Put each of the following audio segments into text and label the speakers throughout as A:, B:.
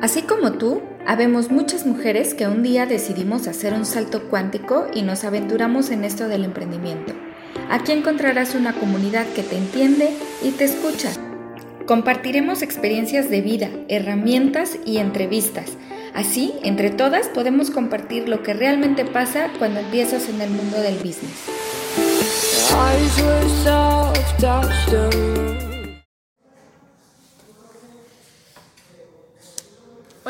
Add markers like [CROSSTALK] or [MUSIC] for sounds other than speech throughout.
A: Así como tú, habemos muchas mujeres que un día decidimos hacer un salto cuántico y nos aventuramos en esto del emprendimiento. Aquí encontrarás una comunidad que te entiende y te escucha. Compartiremos experiencias de vida, herramientas y entrevistas. Así, entre todas podemos compartir lo que realmente pasa cuando empiezas en el mundo del business.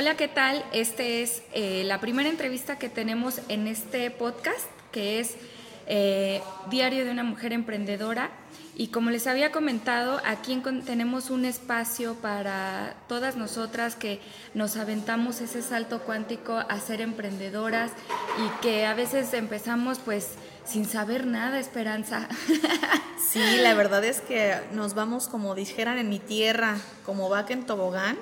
A: Hola, ¿qué tal? Esta es eh, la primera entrevista que tenemos en este podcast, que es eh, Diario de una Mujer Emprendedora. Y como les había comentado, aquí tenemos un espacio para todas nosotras que nos aventamos ese salto cuántico a ser emprendedoras y que a veces empezamos pues sin saber nada, Esperanza.
B: Sí, la verdad es que nos vamos como dijeran en mi tierra, como vaca en tobogán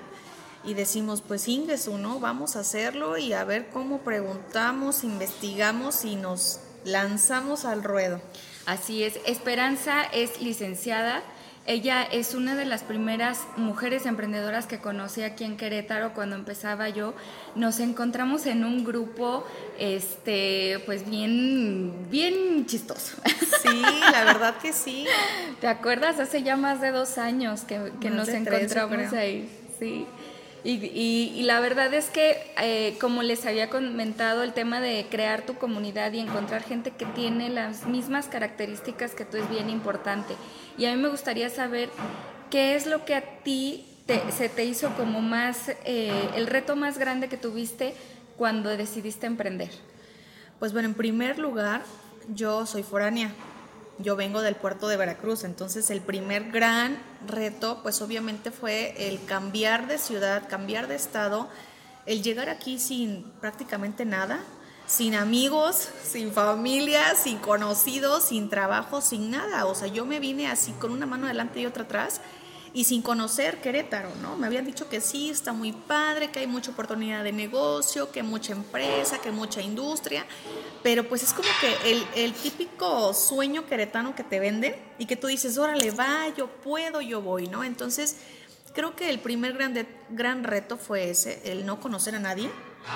B: y decimos, pues Ingesu, ¿no? Vamos a hacerlo y a ver cómo preguntamos, investigamos y nos lanzamos al ruedo.
A: Así es, Esperanza es licenciada. Ella es una de las primeras mujeres emprendedoras que conocí aquí en Querétaro cuando empezaba yo. Nos encontramos en un grupo, este, pues bien, bien chistoso.
B: Sí, la verdad que sí. [LAUGHS]
A: ¿Te acuerdas? Hace ya más de dos años que, nos encontramos ahí. Sí. Y, la verdad es que, eh, como les había comentado, el tema de crear tu comunidad y encontrar gente que tiene las mismas características que tú es bien importante. Y a mí me gustaría saber qué es lo que a ti se te hizo como más, eh, el reto más grande que tuviste cuando decidiste emprender.
B: Pues bueno, en primer lugar, yo soy foránea yo vengo del puerto de Veracruz, entonces el primer gran reto pues obviamente fue el cambiar de ciudad, cambiar de estado, el llegar aquí sin prácticamente nada, sin amigos, sin familia, sin conocidos, sin trabajo, sin nada. O sea, yo me vine así con una mano adelante y otra atrás y sin conocer Querétaro, ¿no? Me habían dicho que sí, está muy padre, que hay mucha oportunidad de negocio, que mucha empresa, que mucha industria, pero pues es como que el, el típico sueño queretano que te venden y que tú dices, órale, va, yo puedo, yo voy, ¿no? Entonces, creo que el primer gran, gran reto fue ese, el no conocer a nadie,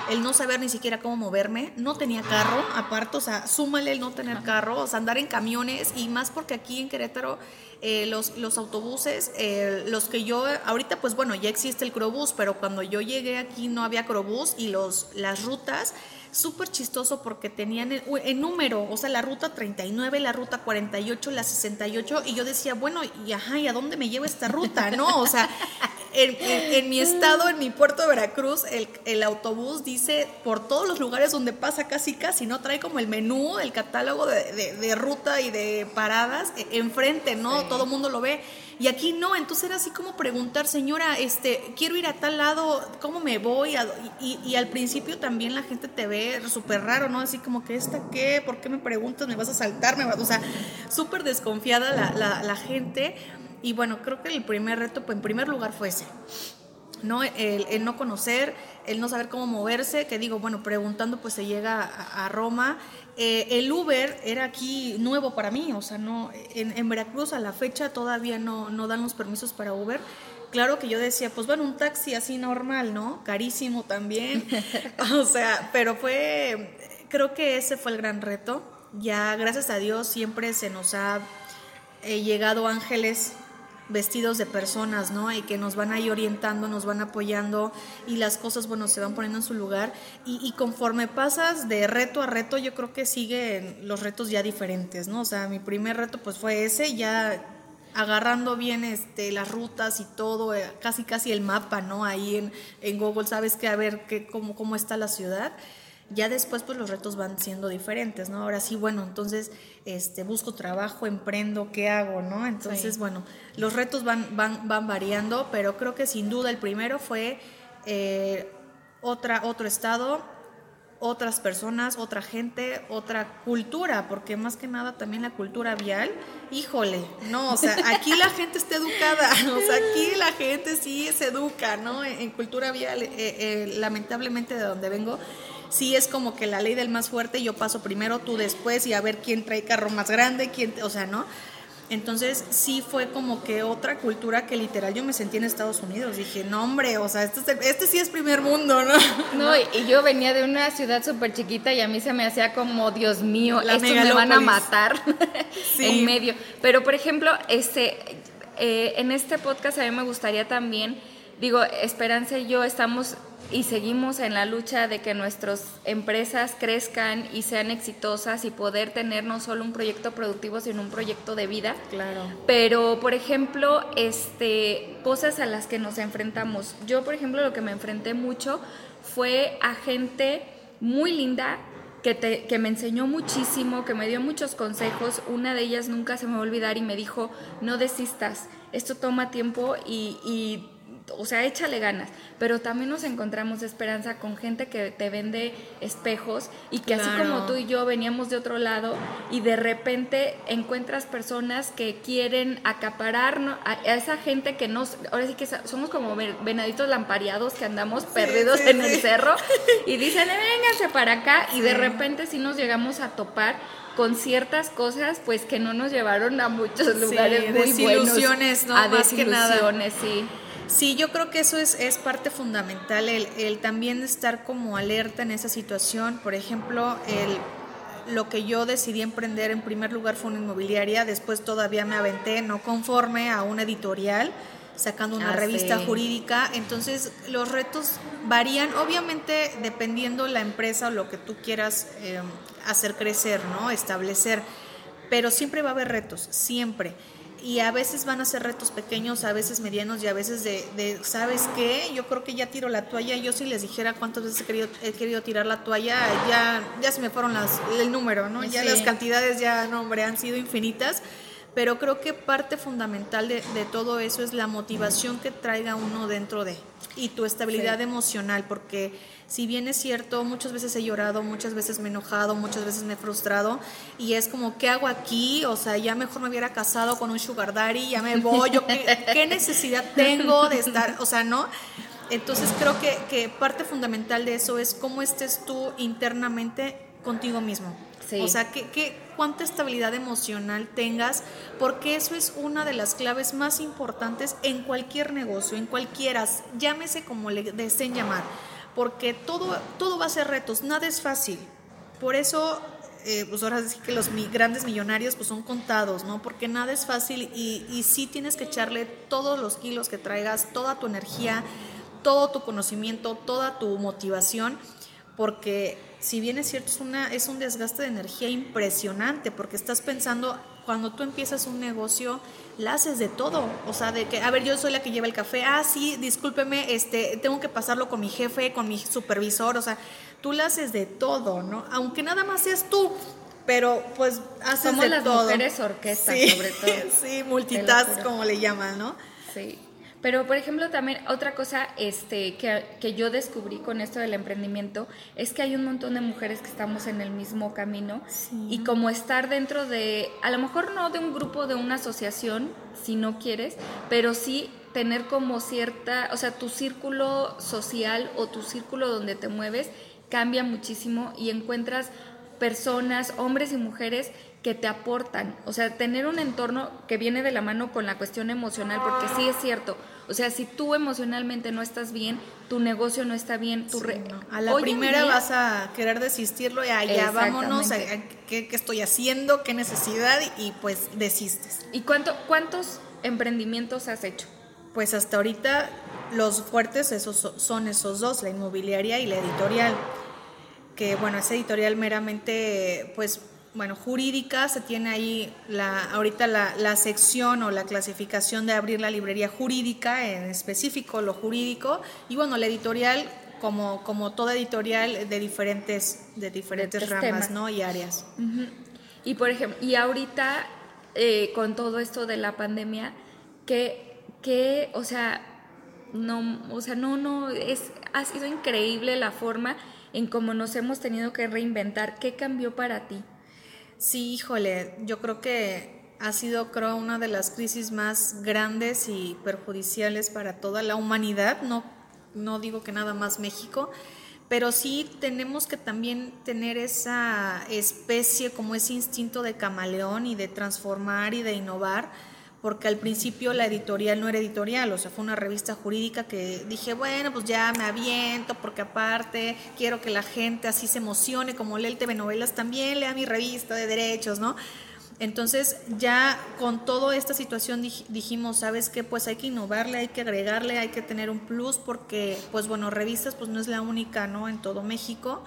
B: el no saber ni siquiera cómo moverme, no tenía carro, aparte, o sea, súmale el no tener carro, o sea, andar en camiones y más porque aquí en Querétaro eh, los, los autobuses, eh, los que yo, ahorita pues bueno, ya existe el Crobús, pero cuando yo llegué aquí no había Crobús y los, las rutas súper chistoso porque tenían el, número, o sea, la ruta 39, la ruta 48, la 68, y yo decía, bueno, y ajá, ¿y a dónde me lleva esta ruta? ¿No? O sea, en, mi estado, en mi puerto de Veracruz, el, autobús dice por todos los lugares donde pasa casi casi, ¿no? Trae como el menú, el catálogo de, ruta y de paradas e, enfrente, ¿no? Todo el mundo lo ve. Y aquí no, entonces era así como preguntar, señora, este, quiero ir a tal lado, ¿cómo me voy? Y, al principio también la gente te ve súper raro, ¿no? Así como que, ¿esta qué? ¿Por qué me preguntas? ¿Me vas a saltar? ¿Me O sea, súper desconfiada la, la, gente. Y bueno, creo que el primer reto, pues en primer lugar fue ese. ¿no? El, no conocer, el no saber cómo moverse, que digo, bueno, preguntando pues se llega a Roma eh, el Uber era aquí nuevo para mí, o sea, no, en, Veracruz a la fecha todavía no, no dan los permisos para Uber. Claro que yo decía, pues bueno, un taxi así normal, ¿no? Carísimo también. [LAUGHS] o sea, pero fue, creo que ese fue el gran reto. Ya, gracias a Dios, siempre se nos ha eh, llegado ángeles vestidos de personas, ¿no? Y que nos van ahí orientando, nos van apoyando y las cosas, bueno, se van poniendo en su lugar. Y, conforme pasas de reto a reto, yo creo que siguen los retos ya diferentes, ¿no? O sea, mi primer reto pues fue ese, ya agarrando bien este, las rutas y todo, eh, casi casi el mapa, ¿no? Ahí en, en Google sabes que a ver qué, cómo, cómo está la ciudad ya después pues los retos van siendo diferentes, ¿no? Ahora sí, bueno, entonces este, busco trabajo, emprendo, ¿qué hago, no? Entonces, bueno, los retos van, van, van variando, pero creo que sin duda el primero fue eh, otra, otro estado, otras personas, otra gente, otra cultura, porque más que nada también la cultura vial, híjole, no, o sea, aquí la gente está educada, [LAUGHS] o sea, aquí la gente sí se educa, ¿no? En, cultura vial, eh, eh, lamentablemente de donde vengo, sí es como que la ley del más fuerte, yo paso primero, tú después y a ver quién trae carro más grande, quién, o sea, ¿no? Entonces sí fue como que otra cultura que literal yo me sentí en Estados Unidos. Dije, no hombre, o sea, este, este sí es primer mundo, ¿no? [LAUGHS]
A: No, y yo venía de una ciudad súper chiquita y a mí se me hacía como, Dios mío, estos me van a matar [LAUGHS] en medio. Pero por ejemplo, este, eh, en este podcast a mí me gustaría también, digo, Esperanza y yo estamos y seguimos en la lucha de que nuestras empresas crezcan y sean exitosas y poder tener no solo un proyecto productivo, sino un proyecto de vida.
B: Claro.
A: Pero, por ejemplo, este, cosas a las que nos enfrentamos. Yo, por ejemplo, lo que me enfrenté mucho fue a gente muy linda que, te, que me enseñó muchísimo, que me dio muchos consejos. Una de ellas nunca se me va a olvidar y me dijo, no desistas, esto toma tiempo y, y o sea, échale ganas, pero también nos encontramos esperanza con gente que te vende espejos y que así como tú y yo veníamos de otro lado y de repente encuentras personas que quieren acaparar a, esa gente que nos, ahora sí que somos como venaditos lampareados que andamos perdidos en el cerro y dicen, eh, vénganse para acá y de repente sí nos llegamos a topar con ciertas cosas pues que no nos llevaron a muchos lugares muy
B: desilusiones,
A: ¿no? A Más desilusiones, sí.
B: Sí, yo creo que eso es, es parte fundamental, el, el, también estar como alerta en esa situación. Por ejemplo, el, lo que yo decidí emprender en primer lugar fue una inmobiliaria, después todavía me aventé no conforme a una editorial, sacando una ah, revista jurídica. Entonces, los retos varían, obviamente, dependiendo la empresa o lo que tú quieras eh, hacer crecer, ¿no? Establecer. Pero siempre va a haber retos, siempre y a veces van a ser retos pequeños, a veces medianos y a veces de, ¿sabes qué? Yo creo que ya tiro la toalla. Yo si les dijera cuántas veces he querido, he querido tirar la toalla, ya, ya se me fueron las, el número, ¿no? Ya las cantidades ya, no, hombre, han sido infinitas. Pero creo que parte fundamental de, de todo eso es la motivación que traiga uno dentro de y tu estabilidad emocional, porque si bien es cierto, muchas veces he llorado, muchas veces me he enojado, muchas veces me he frustrado y es como, ¿qué hago aquí? O sea, ya mejor me hubiera casado con un sugar daddy, ya me voy, yo, ¿qué, necesidad tengo de estar? O sea, ¿no? Entonces creo que, que parte fundamental de eso es cómo estés tú internamente contigo mismo. O sea, que, que, cuánta estabilidad emocional tengas, porque eso es una de las claves más importantes en cualquier negocio, en cualquiera, llámese como le deseen llamar porque todo, todo va a ser retos, nada es fácil. Por eso, eh, pues ahora sí que los grandes millonarios pues son contados, ¿no? Porque nada es fácil y, y sí tienes que echarle todos los kilos que traigas, toda tu energía, todo tu conocimiento, toda tu motivación, porque si bien es cierto, es, una, es un desgaste de energía impresionante, porque estás pensando, cuando tú empiezas un negocio, la haces de todo. O sea, de que, a ver, yo soy la que lleva el café. Ah, sí, discúlpeme, este, tengo que pasarlo con mi jefe, con mi supervisor. O sea, tú la haces de todo, ¿no? Aunque nada más seas tú. Pero pues haces
A: Somos
B: de
A: las
B: todo.
A: mujeres orquesta, sobre todo. [LAUGHS]
B: sí, multitask, como le llaman, ¿no?
A: Sí. Pero, por ejemplo, también otra cosa este, que, que, yo descubrí con esto del emprendimiento es que hay un montón de mujeres que estamos en el mismo camino y como estar dentro de, a lo mejor no de un grupo, de una asociación, si no quieres, pero sí tener como cierta, o sea, tu círculo social o tu círculo donde te mueves cambia muchísimo y encuentras personas, hombres y mujeres que te aportan, o sea, tener un entorno que viene de la mano con la cuestión emocional, porque sí es cierto, o sea, si tú emocionalmente no estás bien, tu negocio no está bien, tu
B: a la primera vas a querer desistirlo y allá vámonos, ¿qué, estoy haciendo? ¿Qué necesidad? Y pues desistes.
A: ¿Y cuánto, cuántos emprendimientos has hecho?
B: Pues hasta ahorita los fuertes esos son esos dos, la inmobiliaria y la editorial. Que bueno, esa editorial meramente pues bueno, jurídica, se tiene ahí la, ahorita la, la, sección o la clasificación de abrir la librería jurídica, en específico lo jurídico, y bueno, la editorial como, como toda editorial de diferentes, de diferentes ramas ¿no? y áreas.
A: Y por ejemplo, y ahorita eh, con todo esto de la pandemia, que, que, o sea, no, o sea, no, no, es, ha sido increíble la forma en cómo nos hemos tenido que reinventar. ¿Qué cambió para ti?
B: Sí, híjole, yo creo que ha sido, creo, una de las crisis más grandes y perjudiciales para toda la humanidad, no, no digo que nada más México, pero sí tenemos que también tener esa especie, como ese instinto de camaleón y de transformar y de innovar, porque al principio la editorial no era editorial, o sea, fue una revista jurídica que dije, bueno, pues ya me aviento, porque aparte quiero que la gente así se emocione, como lee el TV Novelas, también lea mi revista de derechos, ¿no? Entonces ya con toda esta situación dijimos, ¿sabes qué? Pues hay que innovarle, hay que agregarle, hay que tener un plus porque, pues bueno, revistas pues no es la única, ¿no? En todo México.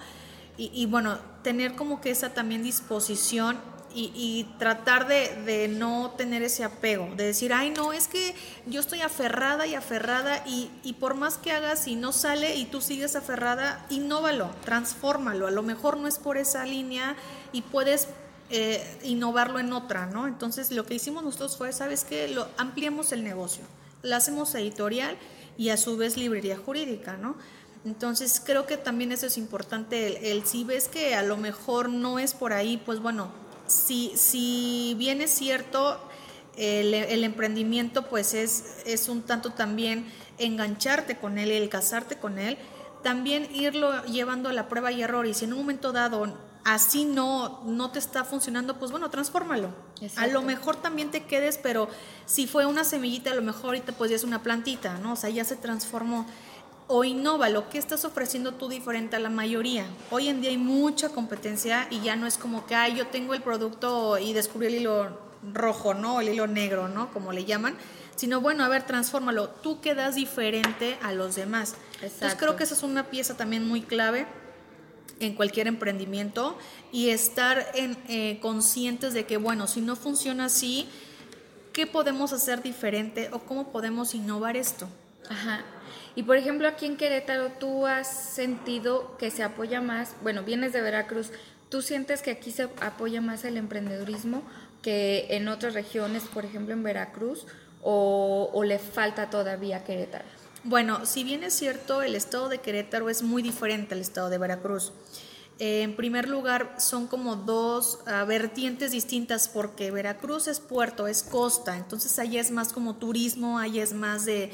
B: Y, bueno, tener como que esa también disposición y, tratar de, de, no tener ese apego, de decir, ay, no, es que yo estoy aferrada y aferrada y, y por más que hagas y no sale y tú sigues aferrada, innóvalo, transfórmalo. A lo mejor no es por esa línea y puedes eh, innovarlo en otra, ¿no? Entonces lo que hicimos nosotros fue, ¿sabes qué? Lo, ampliamos el negocio, la hacemos editorial y a su vez librería jurídica, ¿no? Entonces creo que también eso es importante, el, si ves que a lo mejor no es por ahí, pues bueno, si, si bien es cierto, el, el, emprendimiento pues es, es un tanto también engancharte con él, el casarte con él, también irlo llevando a la prueba y error y si en un momento dado así no, no te está funcionando, pues bueno, transfórmalo. A lo mejor también te quedes, pero si fue una semillita, a lo mejor ahorita pues ya es una plantita, ¿no? O sea, ya se transformó. O innova lo que estás ofreciendo tú diferente a la mayoría. Hoy en día hay mucha competencia y ya no es como que, ay, yo tengo el producto y descubrí el hilo rojo, ¿no? El hilo negro, ¿no? Como le llaman. Sino, bueno, a ver, transfórmalo. Tú quedas diferente a los demás. Entonces creo que esa es una pieza también muy clave en cualquier emprendimiento y estar en, eh, conscientes de que, bueno, si no funciona así, ¿qué podemos hacer diferente o cómo podemos innovar esto?
A: Ajá. Y por ejemplo, aquí en Querétaro, ¿tú has sentido que se apoya más? Bueno, vienes de Veracruz, ¿tú sientes que aquí se apoya más el emprendedurismo que en otras regiones, por ejemplo en Veracruz, o, o le falta todavía Querétaro?
B: Bueno, si bien es cierto, el estado de Querétaro es muy diferente al estado de Veracruz. Eh, en primer lugar, son como dos ah, vertientes distintas porque Veracruz es puerto, es costa, entonces allá es más como turismo, allá es más de,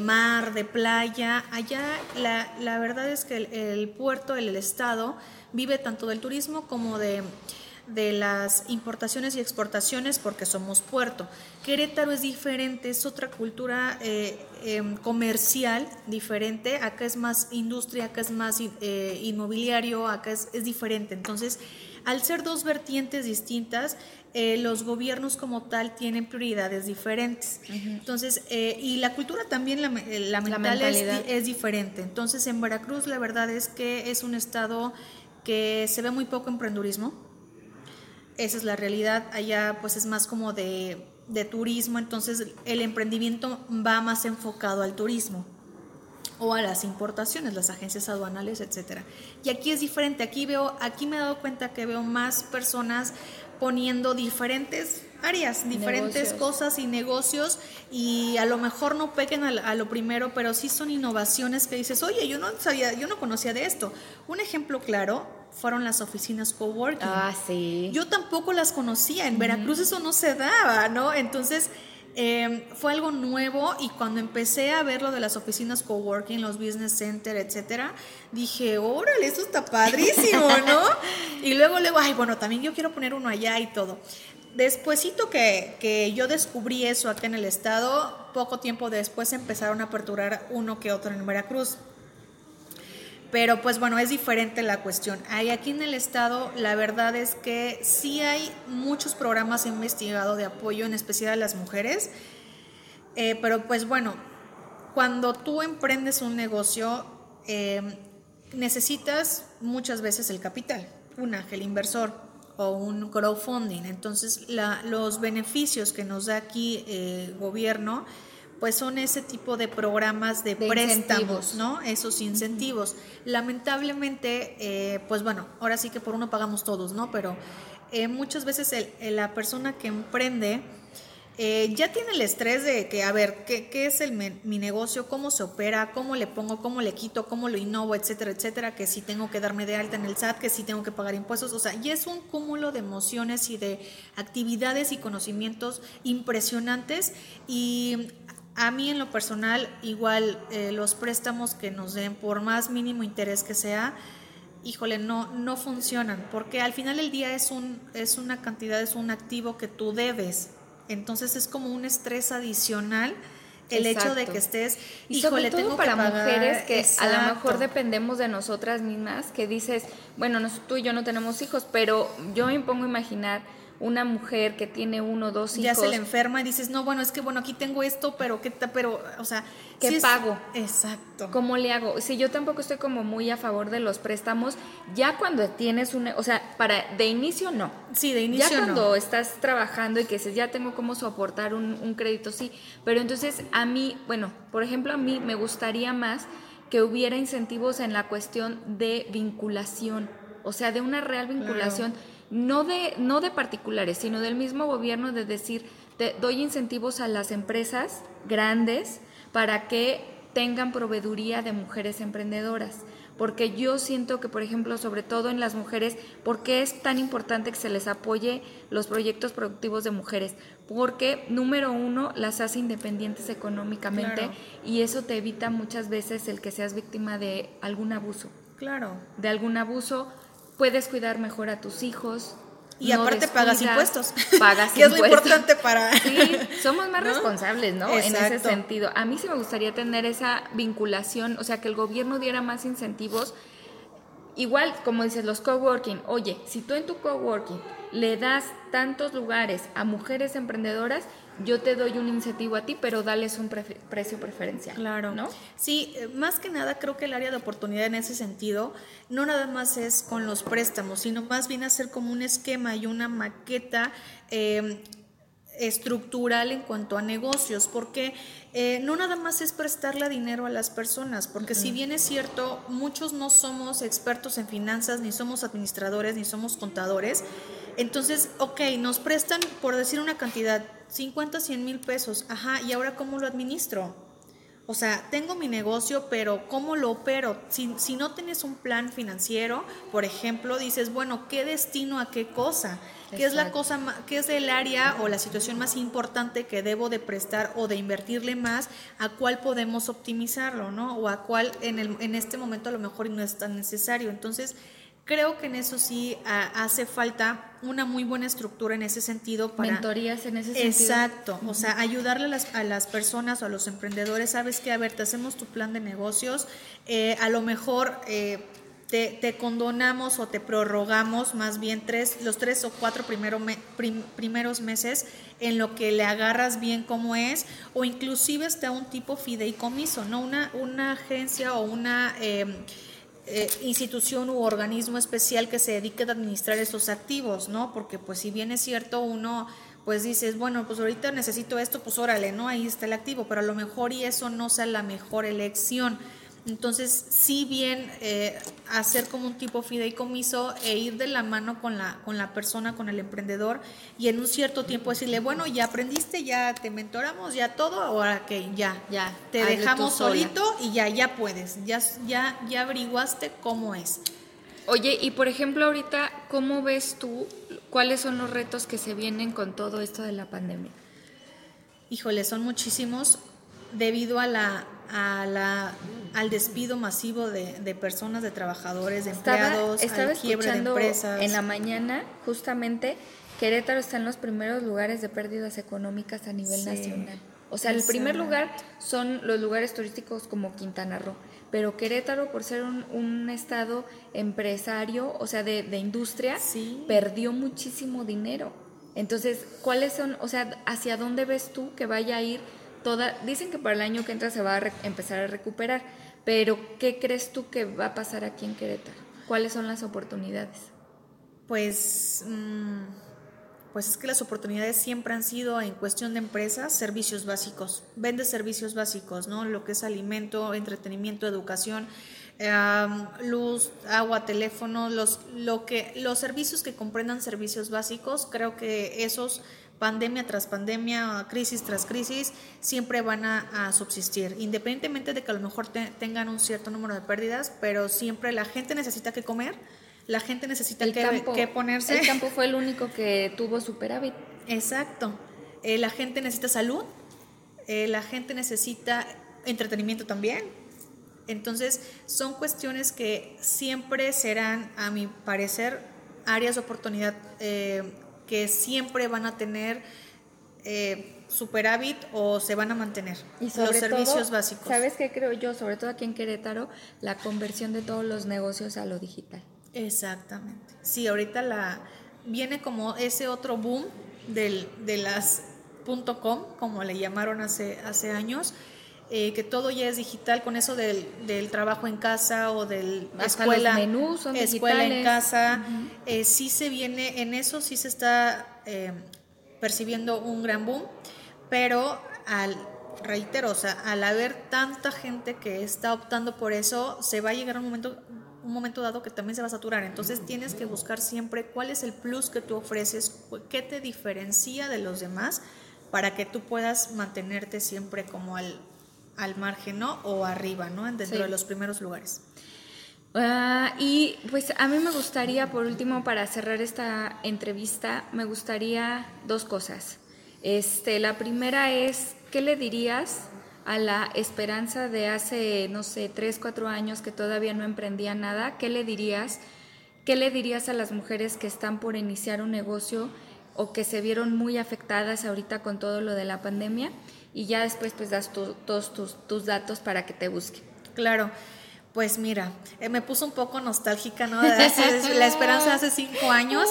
B: mar, de playa. Allá la, la verdad es que el puerto, el estado, vive tanto del turismo como de de las importaciones y exportaciones porque somos puerto. Querétaro es diferente, es otra cultura eh, em, comercial diferente, acá es más industria, acá es más eh, inmobiliario, acá es, diferente. Entonces, al ser dos vertientes distintas, eh, los gobiernos como tal tienen prioridades diferentes. Entonces, y la cultura también, la, la mental es, es diferente. Entonces, en Veracruz la verdad es que es un estado que se ve muy poco emprendurismo esa es la realidad. Allá pues es más como de, turismo, entonces el emprendimiento va más enfocado al turismo o a las importaciones, las agencias aduanales, etcétera. Y aquí es diferente, aquí veo, aquí me he dado cuenta que veo más personas poniendo diferentes áreas, diferentes cosas y negocios y a lo mejor no peguen a, lo primero, pero sí son innovaciones que dices, oye, yo no sabía, yo no conocía de esto. Un ejemplo claro fueron las oficinas coworking.
A: Ah, sí.
B: Yo tampoco las conocía, en Veracruz eso no se daba, ¿no? Entonces... Em, fue algo nuevo y cuando empecé a ver lo de las oficinas coworking, los business center, etcétera, dije, órale, eso está padrísimo, [LAUGHS] ¿no? y luego, luego, ay, bueno, también yo quiero poner uno allá y todo. Despuésito que, que yo descubrí eso acá en el estado, poco tiempo después empezaron a aperturar uno que otro en Veracruz. Pero pues bueno, es diferente la cuestión. Hay aquí en el estado, la verdad es que sí hay muchos programas investigados de apoyo, en especial a las mujeres. Eh, pero pues bueno, cuando tú emprendes un negocio, em, necesitas muchas veces el capital, un ángel inversor o un crowdfunding. Entonces, los beneficios que nos da aquí el gobierno, pues son ese tipo de programas de, préstamos, ¿no? Esos incentivos. Lamentablemente, eh, pues bueno, ahora sí que por uno pagamos todos, ¿no? Pero eh, muchas veces la persona que emprende eh, ya tiene el estrés de que, a ver, ¿qué, qué es el, mi negocio? ¿Cómo se opera? ¿Cómo le pongo? ¿Cómo le quito? ¿Cómo lo innovo? Etcétera, etcétera. Que si tengo que darme de alta en el SAT, que si tengo que pagar impuestos. O sea, ya es un cúmulo de emociones y de actividades y conocimientos impresionantes. Y A mí en lo personal, igual eh, los préstamos que nos den, por más mínimo interés que sea, híjole, no, no funcionan, porque al final del día es, un, es una cantidad, es un activo que tú debes. Entonces es como un estrés adicional el hecho de que estés,
A: y híjole, sobre todo tengo para mujeres que a lo mejor dependemos de nosotras mismas, que dices, bueno, tú y yo no tenemos hijos, pero yo me pongo a imaginar una mujer que tiene uno dos hijos.
B: Ya se le enferma y dices, no, bueno, es que bueno, aquí tengo esto, pero qué pero, o sea,
A: ¿qué pago?
B: exacto.
A: ¿Cómo le hago? Si yo tampoco estoy como muy a favor de los préstamos, ya cuando tienes un, o sea, para, de inicio no.
B: Sí, de inicio
A: Ya cuando estás trabajando y que dices, ya tengo cómo soportar un, un crédito, sí. Pero entonces a mí, bueno, por ejemplo, a mí me gustaría más que hubiera incentivos en la cuestión de vinculación, o sea, de una real vinculación no de, no de particulares, sino del mismo gobierno de decir, te doy incentivos a las empresas grandes para que tengan proveeduría de mujeres emprendedoras. Porque yo siento que, por ejemplo, sobre todo en las mujeres, ¿por qué es tan importante que se les apoye los proyectos productivos de mujeres? Porque, número uno, las hace independientes económicamente y eso te evita muchas veces el que seas víctima de algún abuso.
B: Claro.
A: De algún abuso puedes cuidar mejor a tus hijos.
B: Y aparte pagas impuestos.
A: Pagas [LAUGHS]
B: que es lo importante para... [LAUGHS]
A: Sí, somos más responsables, ¿no? En ese sentido. A mí sí me gustaría tener esa vinculación, o sea, que el gobierno diera más incentivos. Igual, como dices, los coworking. Oye, si tú en tu coworking le das tantos lugares a mujeres emprendedoras, yo te doy un incentivo a ti, pero dales un precio preferencial.
B: Claro. ¿no? Sí, eh, más que nada creo que el área de oportunidad en ese sentido no nada más es con los préstamos, sino más bien hacer como un esquema y una maqueta. Em, estructural en cuanto a negocios, porque eh, no nada más es prestarle dinero a las personas, porque si bien es cierto, muchos no somos expertos en finanzas, ni somos administradores, ni somos contadores, entonces, ok, nos prestan, por decir una cantidad, 50, 100 mil pesos. Ajá, ¿y ahora cómo lo administro? O sea, tengo mi negocio, pero ¿cómo lo opero? Si, si no tienes un plan financiero, por ejemplo, dices, bueno, ¿qué destino a qué cosa? ¿Qué es la cosa, qué es el área o la situación más importante que debo de prestar o de invertirle más? ¿A cuál podemos optimizarlo, no? O a cuál en, el, en este momento a lo mejor no es tan necesario. Entonces, Creo que en eso sí hace falta una muy buena estructura en ese sentido.
A: Para, Mentorías en ese sentido.
B: Exacto, o sea, ayudarle a las, a las, personas o a los emprendedores, sabes que, a ver, te hacemos tu plan de negocios, eh, a lo mejor... Eh, te, condonamos o te prorrogamos más bien tres, los tres o cuatro primero primeros meses en lo que le agarras bien cómo es, o inclusive hasta un tipo fideicomiso, ¿no? Una, una agencia o una eh, eh, institución u organismo especial que se dedique a administrar esos activos, ¿no? Porque pues si bien es cierto uno pues dices, bueno, pues ahorita necesito esto, pues órale, ¿no? Ahí está el activo, pero a lo mejor y eso no sea la mejor elección. Entonces, sí bien eh, hacer como un tipo fideicomiso e ir de la mano con la, con la persona, con el emprendedor, y en un cierto tiempo decirle, bueno, ya aprendiste, ya te mentoramos, ya todo, ahora que ya, ya, te dejamos solito y ya, ya puedes, ya, ya, ya averiguaste cómo es.
A: Oye, y por ejemplo, ahorita, ¿cómo ves tú cuáles son los retos que se vienen con todo esto de la pandemia?
B: Híjole, son muchísimos debido a la a la, al despido masivo de, personas, de trabajadores, de empleados,
A: estaba,
B: al quiebre de empresas.
A: En la mañana, justamente, Querétaro está en los primeros lugares de pérdidas económicas a nivel nacional. O sea, el primer lugar son los lugares turísticos como Quintana Roo, pero Querétaro, por ser un, estado empresario, o sea, de, industria, perdió muchísimo dinero. Entonces, ¿cuáles son, o sea, hacia dónde ves tú que vaya a ir toda, dicen que para el año que entra se va a empezar a recuperar, pero ¿qué crees tú que va a pasar aquí en Querétaro? ¿Cuáles son las oportunidades?
B: Pues, mm, pues es que las oportunidades siempre han sido en cuestión de empresas, servicios básicos. Vende servicios básicos, ¿no? Lo que es alimento, entretenimiento, educación, luz, agua, teléfono, los, lo que, los servicios que comprendan servicios básicos, creo que esos pandemia tras pandemia, crisis tras crisis, siempre van a, subsistir, independientemente de que a lo mejor tengan un cierto número de pérdidas, pero siempre la gente necesita que comer, la gente necesita que, ponerse.
A: El campo fue el [LAUGHS] único que tuvo superávit.
B: Exacto. Eh, la gente necesita salud, eh, la gente necesita entretenimiento también. Entonces, son cuestiones que siempre serán, a mi parecer, áreas de oportunidad eh, que siempre van a tener eh, superávit o se van a mantener.
A: Y sobre los servicios básicos. ¿Sabes qué creo yo? Sobre todo aquí en Querétaro, la conversión de todos los negocios a lo digital.
B: Exactamente. Sí, ahorita la viene como ese otro boom del, de las .com, como le llamaron hace, hace años, eh, que todo ya es digital con eso del, del trabajo en casa o del escuela,
A: menús son
B: escuela en casa, eh, sí se viene, en eso sí se está eh, percibiendo un gran boom, pero al reitero, o sea, al haber tanta gente que está optando por eso, se va a llegar un momento un momento dado que también se va a saturar. Entonces tienes que buscar siempre cuál es el plus que tú ofreces, qué te diferencia de los demás para que tú puedas mantenerte siempre como al, al margen ¿no? o arriba, ¿no? dentro de los primeros lugares.
A: Ah, y pues a mí me gustaría, por último, para cerrar esta entrevista, me gustaría dos cosas. Este, la primera es, ¿qué le dirías a la esperanza de hace, no sé, tres, cuatro años que todavía no emprendía nada, ¿qué le dirías? ¿Qué le dirías a las mujeres que están por iniciar un negocio o que se vieron muy afectadas ahorita con todo lo de la pandemia? Y ya después pues das todos tus, datos para que te busquen.
B: Claro. Pues mira, eh, me puso un poco nostálgica, ¿no? la esperanza hace cinco años.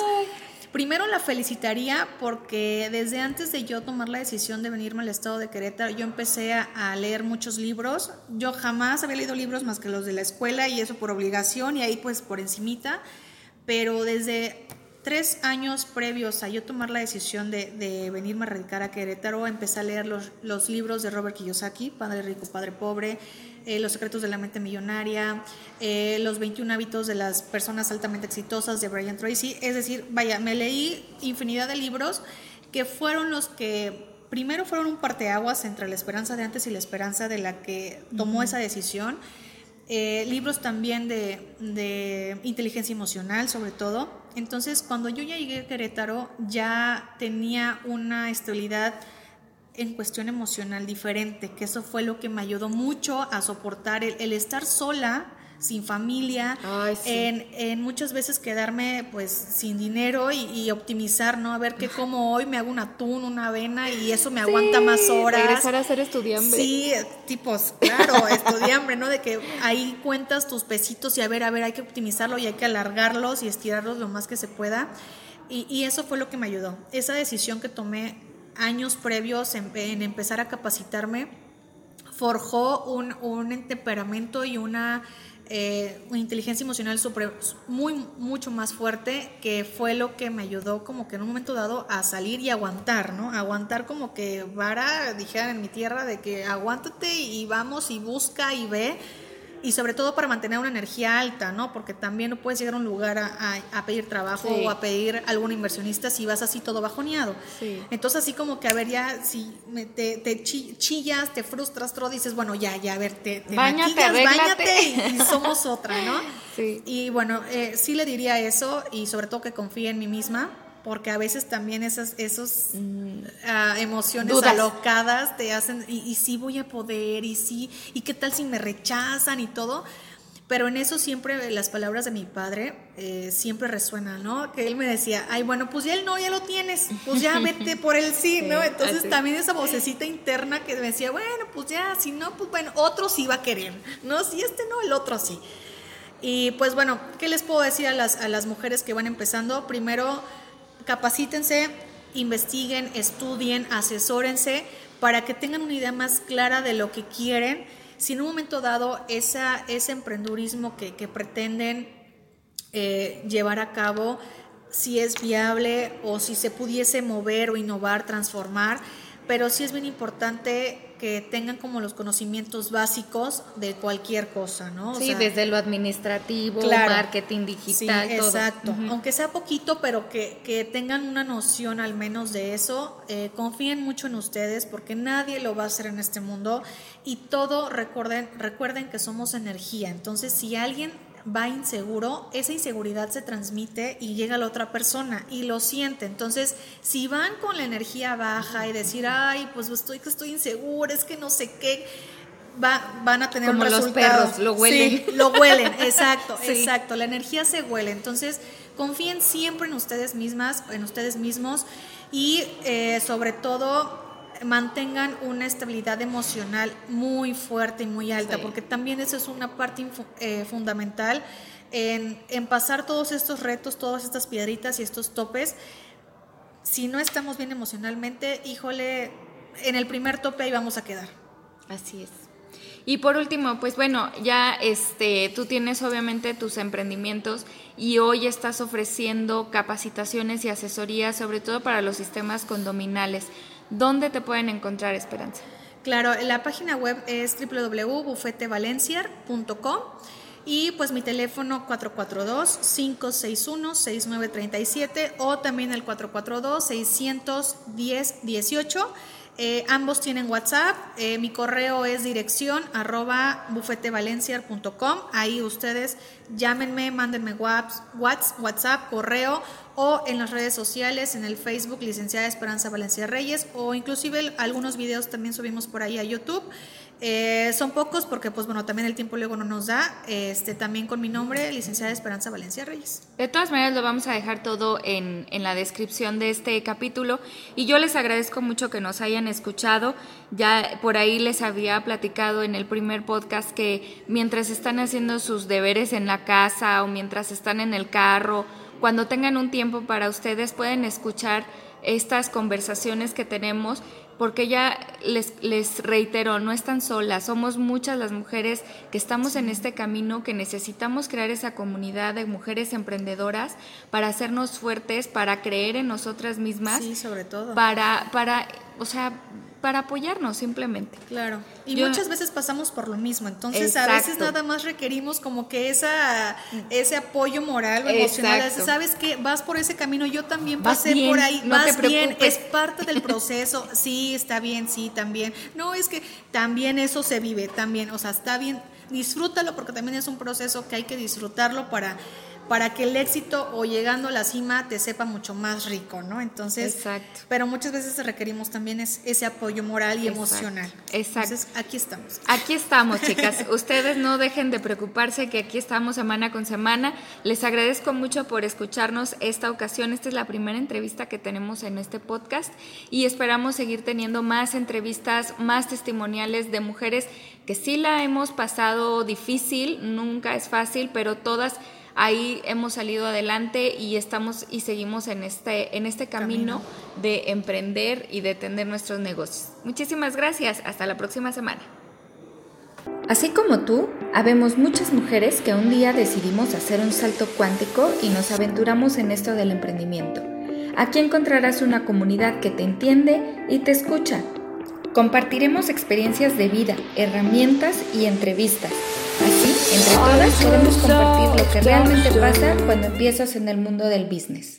B: Primero la felicitaría porque desde antes de yo tomar la decisión de venirme al estado de Querétaro, yo empecé a, leer muchos libros. Yo jamás había leído libros más que los de la escuela y eso por obligación y ahí pues por encimita. Pero desde tres años previos a yo tomar la decisión de, venirme a radicar a Querétaro, empecé a leer los, los libros de Robert Kiyosaki, Padre Rico, Padre Pobre, eh, Los secretos de la mente millonaria, eh, Los 21 hábitos de las personas altamente exitosas de Brian Tracy. Es decir, vaya, me leí infinidad de libros que fueron los que primero fueron un parteaguas entre la esperanza de antes y la esperanza de la que tomó esa decisión. Eh, libros también de, de, inteligencia emocional, sobre todo. Entonces, cuando yo ya llegué a Querétaro, ya tenía una estabilidad en cuestión emocional diferente, que eso fue lo que me ayudó mucho a soportar el, estar sola, sin familia, en, en, muchas veces quedarme pues sin dinero y, optimizar, ¿no? A ver qué como hoy, me hago un atún, una avena y eso me aguanta más horas.
A: Regresar a ser estudiante.
B: Sí, tipos, claro, estudiante, ¿no? De que ahí cuentas tus pesitos y a ver, a ver, hay que optimizarlo y hay que alargarlos y estirarlos lo más que se pueda. Y, y eso fue lo que me ayudó. Esa decisión que tomé años previos en, empezar a capacitarme, forjó un, un temperamento y una, eh, inteligencia emocional muy, mucho más fuerte, que fue lo que me ayudó como que en un momento dado a salir y aguantar, ¿no? Aguantar como que vara, dijeran en mi tierra, de que aguántate y vamos y busca y ve y sobre todo para mantener una energía alta, ¿no? Porque también no puedes llegar a un lugar a, pedir trabajo o a pedir algún inversionista si vas así todo bajoneado. Entonces así como que, a ver, ya si te, te chillas, te frustras, todo, dices, bueno, ya, ya, a ver, te, te bañate y, [LAUGHS] somos otra, ¿no? Sí. Y bueno, eh, sí le diría eso y sobre todo que confíe en mí misma porque a veces también esas esos, mm, ah, emociones alocadas te hacen, y, sí voy a poder, y sí, y qué tal si me rechazan y todo. Pero en eso siempre las palabras de mi padre eh, siempre resuenan, ¿no? Que él me decía, ay, bueno, pues ya el no, ya lo tienes, pues ya [LAUGHS] vete por el sí, ¿no? Entonces también esa vocecita interna que me decía, bueno, pues ya, si no, pues bueno, otro sí va a querer, ¿no? Si este no, el otro sí. Y pues bueno, ¿qué les puedo decir a las, a las mujeres que van empezando? Primero, capacítense, investiguen, estudien, asesórense para que tengan una idea más clara de lo que quieren. Si en un momento dado esa, ese emprendurismo que, pretenden eh, llevar a cabo, si es viable o si se pudiese mover o innovar, transformar, pero sí es bien importante que tengan como los conocimientos básicos de cualquier cosa, ¿no?
A: sí, desde lo administrativo, marketing digital,
B: sí, Exacto, aunque sea poquito, pero que, que, tengan una noción al menos de eso, eh, confíen mucho en ustedes porque nadie lo va a hacer en este mundo. Y todo, recuerden, recuerden que somos energía, entonces si alguien va inseguro, esa inseguridad se transmite y llega a la otra persona y lo siente. Entonces, si van con la energía baja y decir, ay, pues estoy que estoy insegura, es que no sé qué, va, van a tener
A: Como
B: un
A: los perros, lo huelen.
B: Sí, lo huelen, [LAUGHS] exacto, exacto. La energía se huele. Entonces, confíen siempre en ustedes mismas, en ustedes mismos y eh, sobre todo mantengan una estabilidad emocional muy fuerte y muy alta, porque también eso es una parte eh, fundamental en, en, pasar todos estos retos, todas estas piedritas y estos topes. Si no estamos bien emocionalmente, híjole, en el primer tope ahí vamos a quedar.
A: Así es. Y por último, pues bueno, ya este, tú tienes obviamente tus emprendimientos y hoy estás ofreciendo capacitaciones y asesorías, sobre todo para los sistemas condominales. ¿Dónde te pueden encontrar, Esperanza?
B: Claro, la página web es www.bufetevalenciar.com y pues mi teléfono 442-561-6937 o también el 442-610-18. Eh, ambos tienen WhatsApp. Eh, mi correo es dirección arroba bufetevalenciar.com. Ahí ustedes llámenme, mándenme WhatsApp, WhatsApp, correo o en las redes sociales, en el Facebook, licenciada Esperanza Valencia Reyes, o inclusive algunos videos también subimos por ahí a YouTube. Eh, son pocos porque, pues bueno, también el tiempo luego no nos da. Este, también con mi nombre, licenciada Esperanza Valencia Reyes.
A: De todas maneras, lo vamos a dejar todo en, en la descripción de este capítulo. Y yo les agradezco mucho que nos hayan escuchado. Ya por ahí les había platicado en el primer podcast que mientras están haciendo sus deberes en la casa o mientras están en el carro, cuando tengan un tiempo para ustedes, pueden escuchar estas conversaciones que tenemos porque ya les, les reitero, no están solas, somos muchas las mujeres que estamos en este camino, que necesitamos crear esa comunidad de mujeres emprendedoras para hacernos fuertes, para creer en nosotras mismas.
B: Sí, sobre todo.
A: Para, para, o sea, para apoyarnos simplemente.
B: Claro. Y muchas veces pasamos por lo mismo, entonces a veces nada más requerimos como que esa ese apoyo moral o emocional, sabes que vas por ese camino, yo también pasé por ahí, no vas bien, es [LAUGHS] parte del proceso. sí, está bien, sí, también. No, es que también eso se vive, también, o sea, está bien, disfrútalo porque también es un proceso que hay que disfrutarlo para para que el éxito o llegando a la cima te sepa mucho más rico, ¿no? Entonces, Exacto. pero muchas veces requerimos también ese apoyo moral y emocional.
A: Exacto.
B: Entonces, aquí estamos.
A: Aquí estamos, chicas. [LAUGHS] Ustedes no dejen de preocuparse que aquí estamos semana con semana. Les agradezco mucho por escucharnos esta ocasión. Esta es la primera entrevista que tenemos en este podcast y esperamos seguir teniendo más entrevistas, más testimoniales de mujeres que sí la hemos pasado difícil, nunca es fácil, pero todas ahí hemos salido adelante y estamos y seguimos en este, en este camino, de emprender y de tener nuestros negocios. Muchísimas gracias, hasta la próxima semana. Así como tú, habemos muchas mujeres que un día decidimos hacer un salto cuántico y nos aventuramos en esto del emprendimiento. Aquí encontrarás una comunidad que te entiende y te escucha. Compartiremos experiencias de vida, herramientas y entrevistas Así, entre todas, podemos compartir lo que realmente pasa cuando empiezas en el mundo del business.